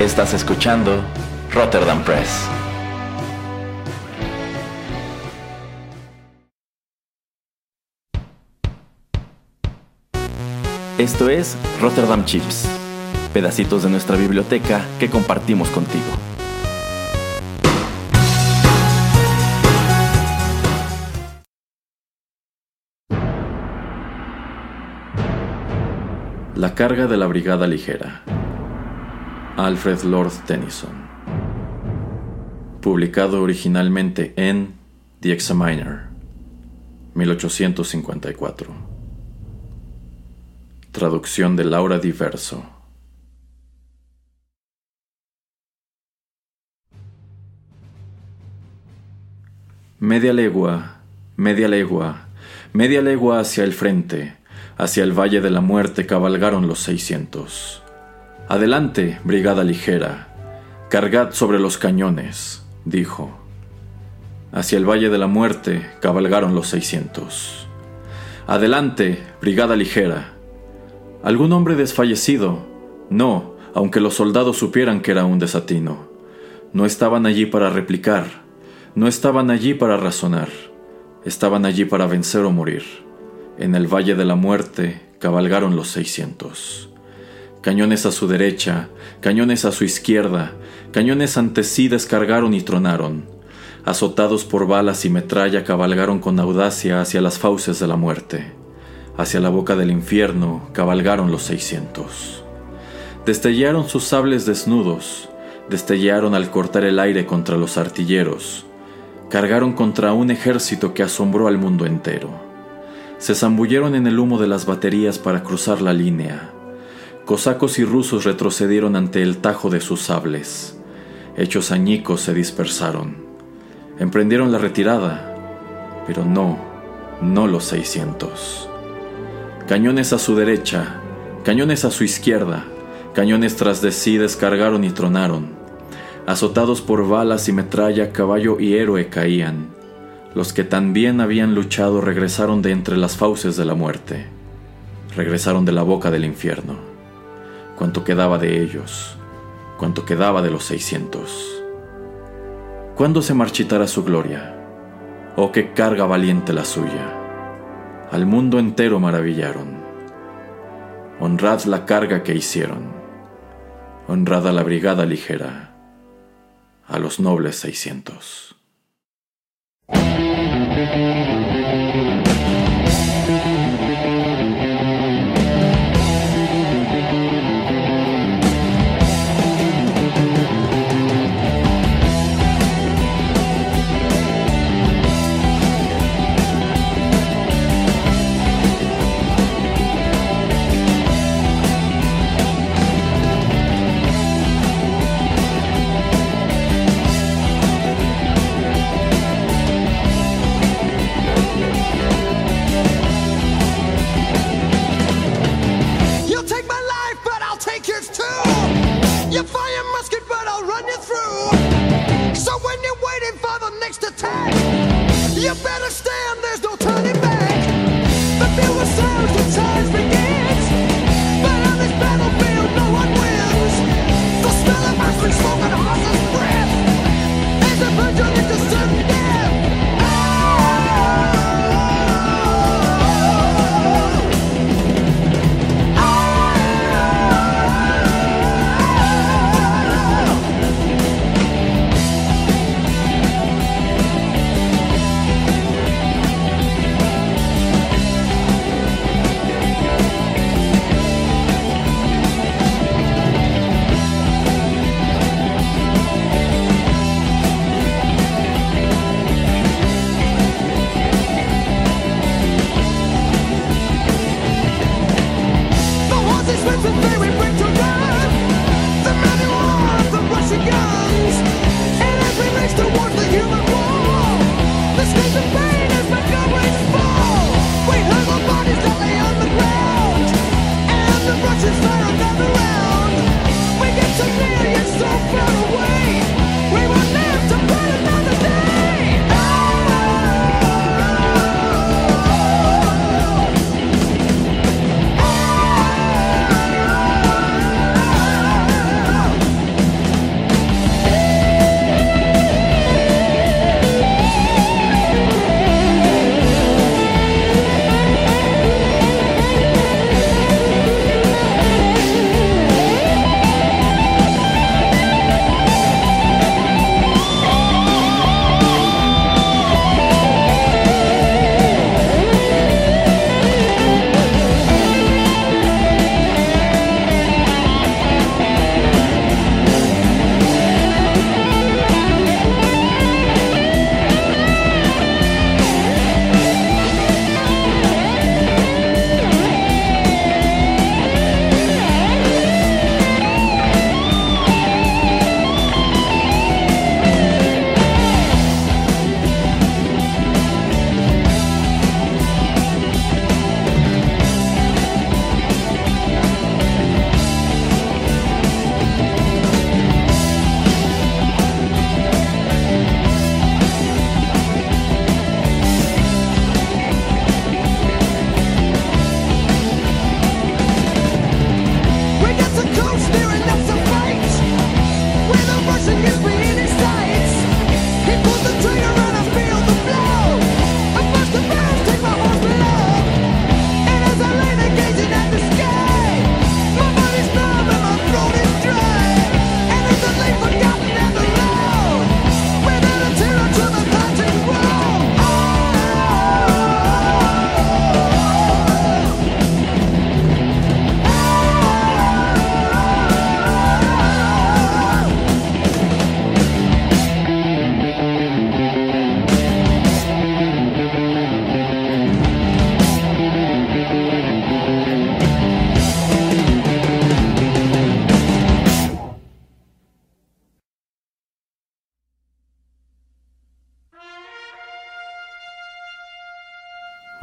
Estás escuchando Rotterdam Press. Esto es Rotterdam Chips, pedacitos de nuestra biblioteca que compartimos contigo. La carga de la Brigada Ligera. Alfred Lord Tennyson. Publicado originalmente en The Examiner, 1854. Traducción de Laura Diverso. Media legua, media legua, media legua hacia el frente Hacia el Valle de la Muerte cabalgaron los seiscientos. Adelante, brigada ligera, cargad sobre los cañones, dijo. Hacia el Valle de la Muerte cabalgaron los seiscientos. Adelante, brigada ligera. ¿Algún hombre desfallecido? No, aunque los soldados supieran que era un desatino. No estaban allí para replicar, no estaban allí para razonar, estaban allí para vencer o morir. En el Valle de la Muerte cabalgaron los seiscientos. Cañones a su derecha, cañones a su izquierda, cañones ante sí descargaron y tronaron. Azotados por balas y metralla cabalgaron con audacia hacia las fauces de la muerte. Hacia la boca del infierno cabalgaron los seiscientos. Destellaron sus sables desnudos, destellaron al cortar el aire contra los artilleros, cargaron contra un ejército que asombró al mundo entero se zambulleron en el humo de las baterías para cruzar la línea. Cosacos y rusos retrocedieron ante el tajo de sus sables. Hechos añicos se dispersaron. Emprendieron la retirada, pero no, no los 600. Cañones a su derecha, cañones a su izquierda, cañones tras de sí descargaron y tronaron. Azotados por balas y metralla, caballo y héroe caían. Los que también habían luchado regresaron de entre las fauces de la muerte, regresaron de la boca del infierno. ¿Cuánto quedaba de ellos? ¿Cuánto quedaba de los seiscientos? ¿Cuándo se marchitará su gloria? Oh, qué carga valiente la suya. Al mundo entero maravillaron. Honrad la carga que hicieron. Honrad a la brigada ligera, a los nobles seiscientos.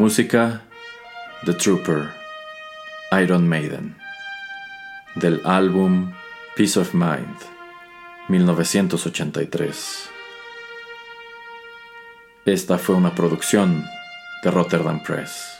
Música The Trooper, Iron Maiden, del álbum Peace of Mind, 1983. Esta fue una producción de Rotterdam Press.